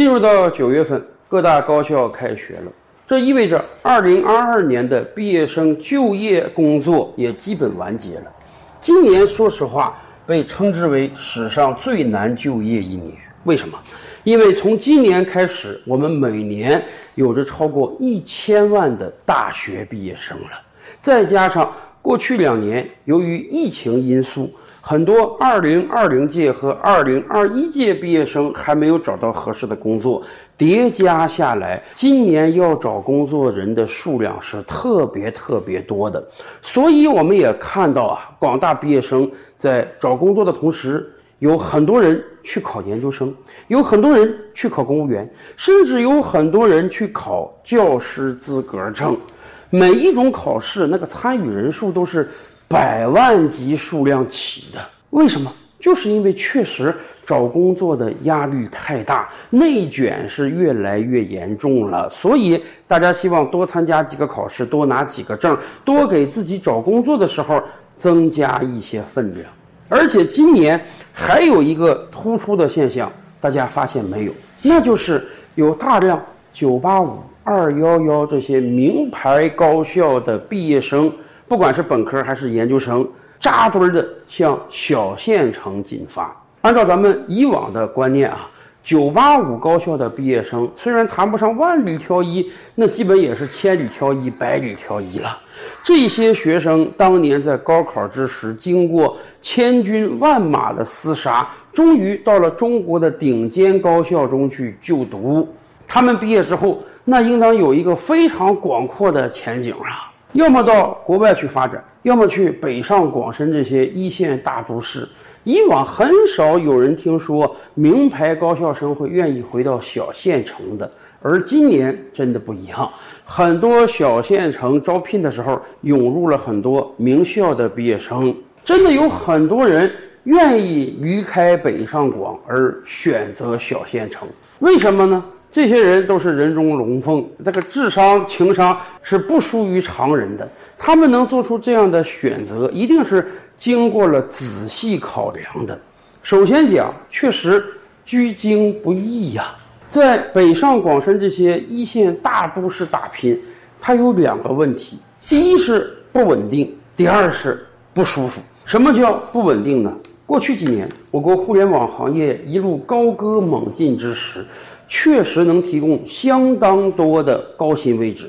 进入到九月份，各大高校开学了，这意味着二零二二年的毕业生就业工作也基本完结了。今年说实话，被称之为史上最难就业一年。为什么？因为从今年开始，我们每年有着超过一千万的大学毕业生了，再加上过去两年由于疫情因素。很多二零二零届和二零二一届毕业生还没有找到合适的工作，叠加下来，今年要找工作人的数量是特别特别多的。所以我们也看到啊，广大毕业生在找工作的同时，有很多人去考研究生，有很多人去考公务员，甚至有很多人去考教师资格证。每一种考试，那个参与人数都是。百万级数量起的，为什么？就是因为确实找工作的压力太大，内卷是越来越严重了，所以大家希望多参加几个考试，多拿几个证，多给自己找工作的时候增加一些分量。而且今年还有一个突出的现象，大家发现没有？那就是有大量九八五、二幺幺这些名牌高校的毕业生。不管是本科还是研究生，扎堆儿的向小县城进发。按照咱们以往的观念啊，九八五高校的毕业生虽然谈不上万里挑一，那基本也是千里挑一、百里挑一了。这些学生当年在高考之时，经过千军万马的厮杀，终于到了中国的顶尖高校中去就读。他们毕业之后，那应当有一个非常广阔的前景啊。要么到国外去发展，要么去北上广深这些一线大都市。以往很少有人听说名牌高校生会愿意回到小县城的，而今年真的不一样。很多小县城招聘的时候涌入了很多名校的毕业生，真的有很多人愿意离开北上广而选择小县城。为什么呢？这些人都是人中龙凤，这个智商、情商是不输于常人的。他们能做出这样的选择，一定是经过了仔细考量的。首先讲，确实居京不易呀，在北上广深这些一线大都市打拼，它有两个问题：第一是不稳定，第二是不舒服。什么叫不稳定呢？过去几年，我国互联网行业一路高歌猛进之时。确实能提供相当多的高薪位置，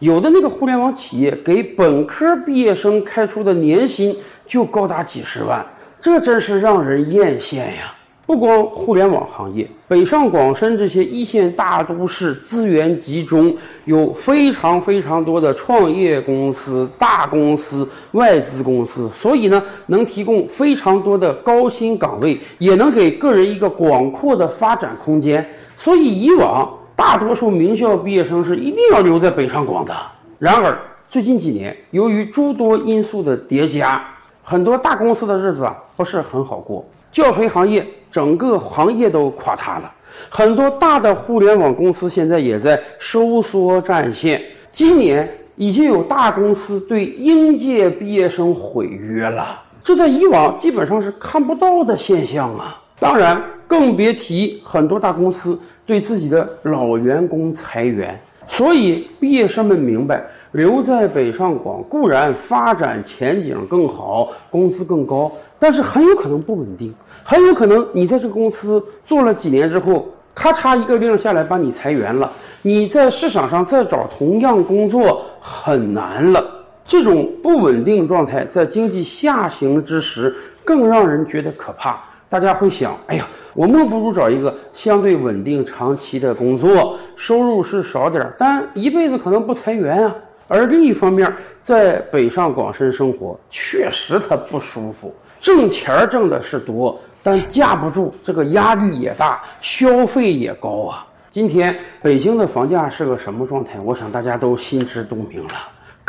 有的那个互联网企业给本科毕业生开出的年薪就高达几十万，这真是让人艳羡呀！不光互联网行业，北上广深这些一线大都市资源集中，有非常非常多的创业公司、大公司、外资公司，所以呢，能提供非常多的高薪岗位，也能给个人一个广阔的发展空间。所以，以往大多数名校毕业生是一定要留在北上广的。然而，最近几年，由于诸多因素的叠加，很多大公司的日子啊不是很好过。教培行业整个行业都垮塌了，很多大的互联网公司现在也在收缩战线。今年已经有大公司对应届毕业生毁约了，这在以往基本上是看不到的现象啊。当然，更别提很多大公司对自己的老员工裁员。所以，毕业生们明白，留在北上广固然发展前景更好，工资更高，但是很有可能不稳定，很有可能你在这个公司做了几年之后，咔嚓一个令下来把你裁员了，你在市场上再找同样工作很难了。这种不稳定状态在经济下行之时更让人觉得可怕。大家会想，哎呀，我莫不如找一个相对稳定、长期的工作，收入是少点儿，但一辈子可能不裁员啊。而另一方面，在北上广深生活确实他不舒服，挣钱儿挣的是多，但架不住这个压力也大，消费也高啊。今天北京的房价是个什么状态？我想大家都心知肚明了。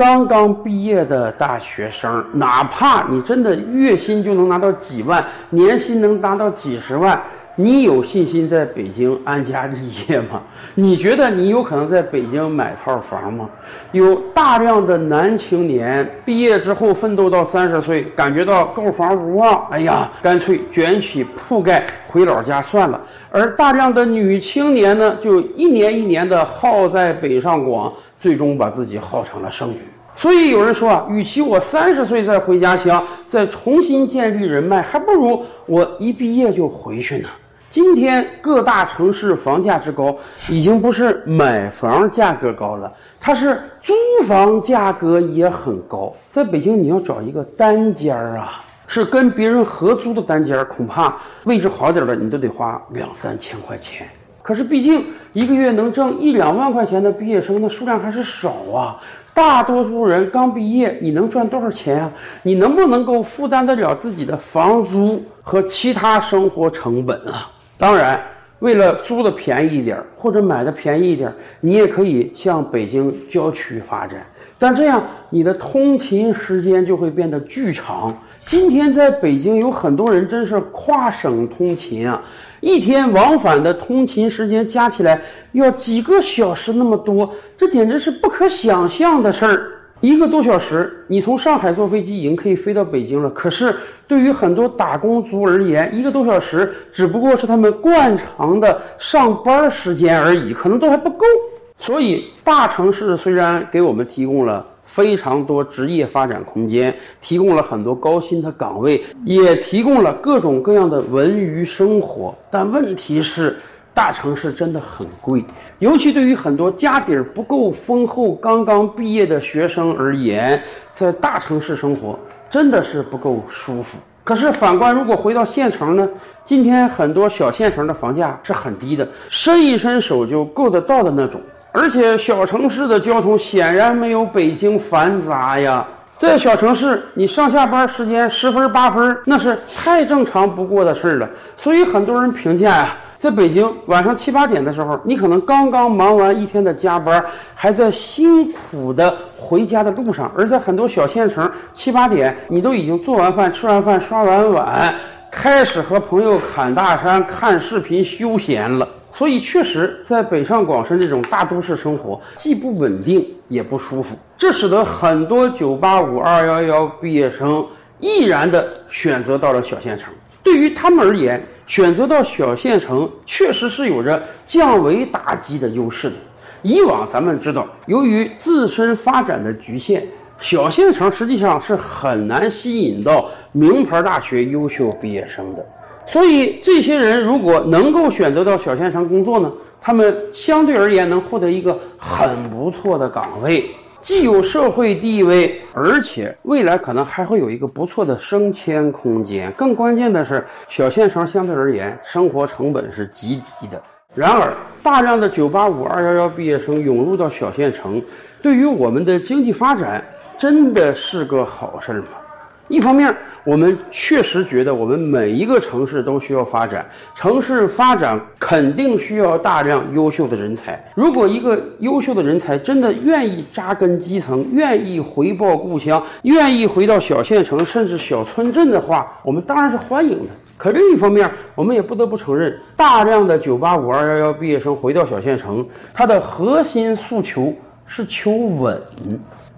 刚刚毕业的大学生，哪怕你真的月薪就能拿到几万，年薪能达到几十万，你有信心在北京安家立业吗？你觉得你有可能在北京买套房吗？有大量的男青年毕业之后奋斗到三十岁，感觉到购房无望，哎呀，干脆卷起铺盖回老家算了。而大量的女青年呢，就一年一年的耗在北上广，最终把自己耗成了剩女。所以有人说啊，与其我三十岁再回家乡，再重新建立人脉，还不如我一毕业就回去呢。今天各大城市房价之高，已经不是买房价格高了，它是租房价格也很高。在北京，你要找一个单间儿啊，是跟别人合租的单间儿，恐怕位置好点的，你都得花两三千块钱。可是，毕竟一个月能挣一两万块钱的毕业生，那数量还是少啊。大多数人刚毕业，你能赚多少钱啊？你能不能够负担得了自己的房租和其他生活成本啊？当然，为了租的便宜一点或者买的便宜一点，你也可以向北京郊区发展，但这样你的通勤时间就会变得巨长。今天在北京有很多人真是跨省通勤啊，一天往返的通勤时间加起来要几个小时那么多，这简直是不可想象的事儿。一个多小时，你从上海坐飞机已经可以飞到北京了。可是对于很多打工族而言，一个多小时只不过是他们惯常的上班时间而已，可能都还不够。所以，大城市虽然给我们提供了。非常多职业发展空间，提供了很多高薪的岗位，也提供了各种各样的文娱生活。但问题是，大城市真的很贵，尤其对于很多家底儿不够丰厚、刚刚毕业的学生而言，在大城市生活真的是不够舒服。可是反观，如果回到县城呢？今天很多小县城的房价是很低的，伸一伸手就够得到的那种。而且小城市的交通显然没有北京繁杂呀。在小城市，你上下班时间十分八分，那是太正常不过的事儿了。所以很多人评价呀，在北京晚上七八点的时候，你可能刚刚忙完一天的加班，还在辛苦的回家的路上；而在很多小县城，七八点你都已经做完饭、吃完饭、刷完碗，开始和朋友侃大山、看视频休闲了。所以，确实，在北上广深这种大都市生活，既不稳定也不舒服。这使得很多985、211毕业生毅然地选择到了小县城。对于他们而言，选择到小县城确实是有着降维打击的优势的。以往咱们知道，由于自身发展的局限，小县城实际上是很难吸引到名牌大学优秀毕业生的。所以，这些人如果能够选择到小县城工作呢，他们相对而言能获得一个很不错的岗位，既有社会地位，而且未来可能还会有一个不错的升迁空间。更关键的是，小县城相对而言生活成本是极低的。然而，大量的985、211毕业生涌入到小县城，对于我们的经济发展真的是个好事吗？一方面，我们确实觉得我们每一个城市都需要发展，城市发展肯定需要大量优秀的人才。如果一个优秀的人才真的愿意扎根基层，愿意回报故乡，愿意回到小县城甚至小村镇的话，我们当然是欢迎的。可另一方面，我们也不得不承认，大量的985、211毕业生回到小县城，他的核心诉求是求稳，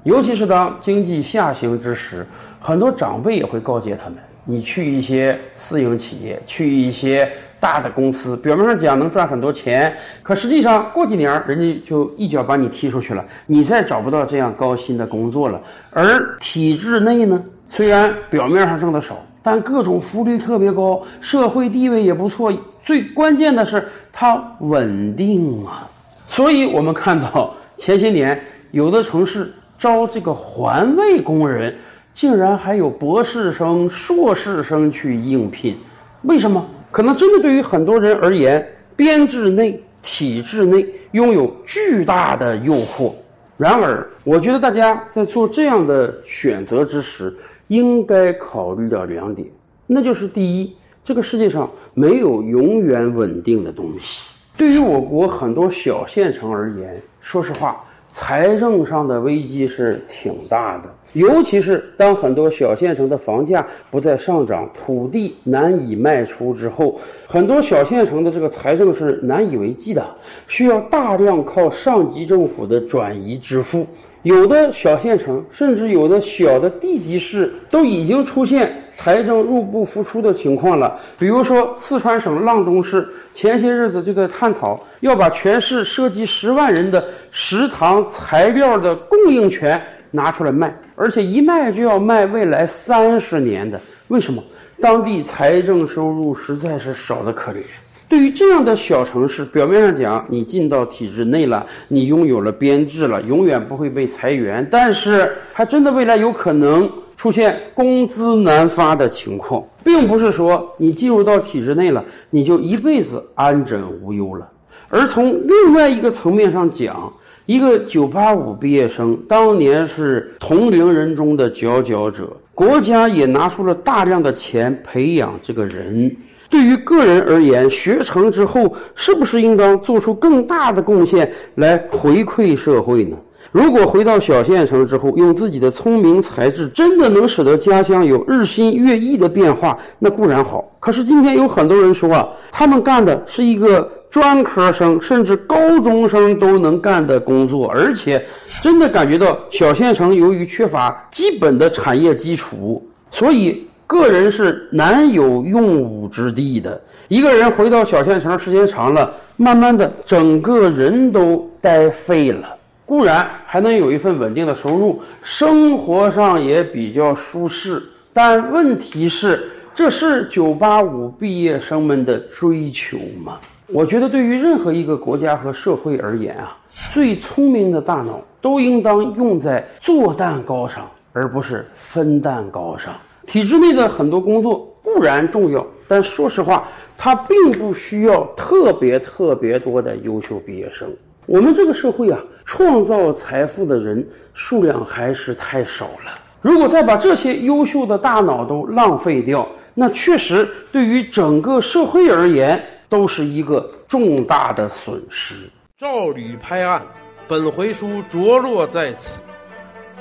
尤其是当经济下行之时。很多长辈也会告诫他们：你去一些私营企业，去一些大的公司，表面上讲能赚很多钱，可实际上过几年人家就一脚把你踢出去了，你再找不到这样高薪的工作了。而体制内呢，虽然表面上挣的少，但各种福利特别高，社会地位也不错，最关键的是它稳定啊。所以我们看到前些年有的城市招这个环卫工人。竟然还有博士生、硕士生去应聘，为什么？可能真的对于很多人而言，编制内、体制内拥有巨大的诱惑。然而，我觉得大家在做这样的选择之时，应该考虑到两点，那就是第一，这个世界上没有永远稳定的东西。对于我国很多小县城而言，说实话，财政上的危机是挺大的。尤其是当很多小县城的房价不再上涨，土地难以卖出之后，很多小县城的这个财政是难以为继的，需要大量靠上级政府的转移支付。有的小县城，甚至有的小的地级市，都已经出现财政入不敷出的情况了。比如说，四川省阆中市前些日子就在探讨要把全市涉及十万人的食堂材料的供应权。拿出来卖，而且一卖就要卖未来三十年的。为什么？当地财政收入实在是少得可怜。对于这样的小城市，表面上讲你进到体制内了，你拥有了编制了，永远不会被裁员。但是，还真的未来有可能出现工资难发的情况，并不是说你进入到体制内了，你就一辈子安枕无忧了。而从另外一个层面上讲，一个985毕业生当年是同龄人中的佼佼者，国家也拿出了大量的钱培养这个人。对于个人而言，学成之后是不是应当做出更大的贡献来回馈社会呢？如果回到小县城之后，用自己的聪明才智，真的能使得家乡有日新月异的变化，那固然好。可是今天有很多人说啊，他们干的是一个。专科生甚至高中生都能干的工作，而且真的感觉到小县城由于缺乏基本的产业基础，所以个人是难有用武之地的。一个人回到小县城时间长了，慢慢的整个人都呆废了。固然还能有一份稳定的收入，生活上也比较舒适，但问题是，这是985毕业生们的追求吗？我觉得，对于任何一个国家和社会而言啊，最聪明的大脑都应当用在做蛋糕上，而不是分蛋糕上。体制内的很多工作固然重要，但说实话，它并不需要特别特别多的优秀毕业生。我们这个社会啊，创造财富的人数量还是太少了。如果再把这些优秀的大脑都浪费掉，那确实对于整个社会而言。都是一个重大的损失。赵吕拍案，本回书着落在此。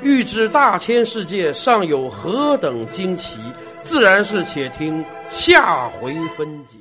欲知大千世界尚有何等惊奇，自然是且听下回分解。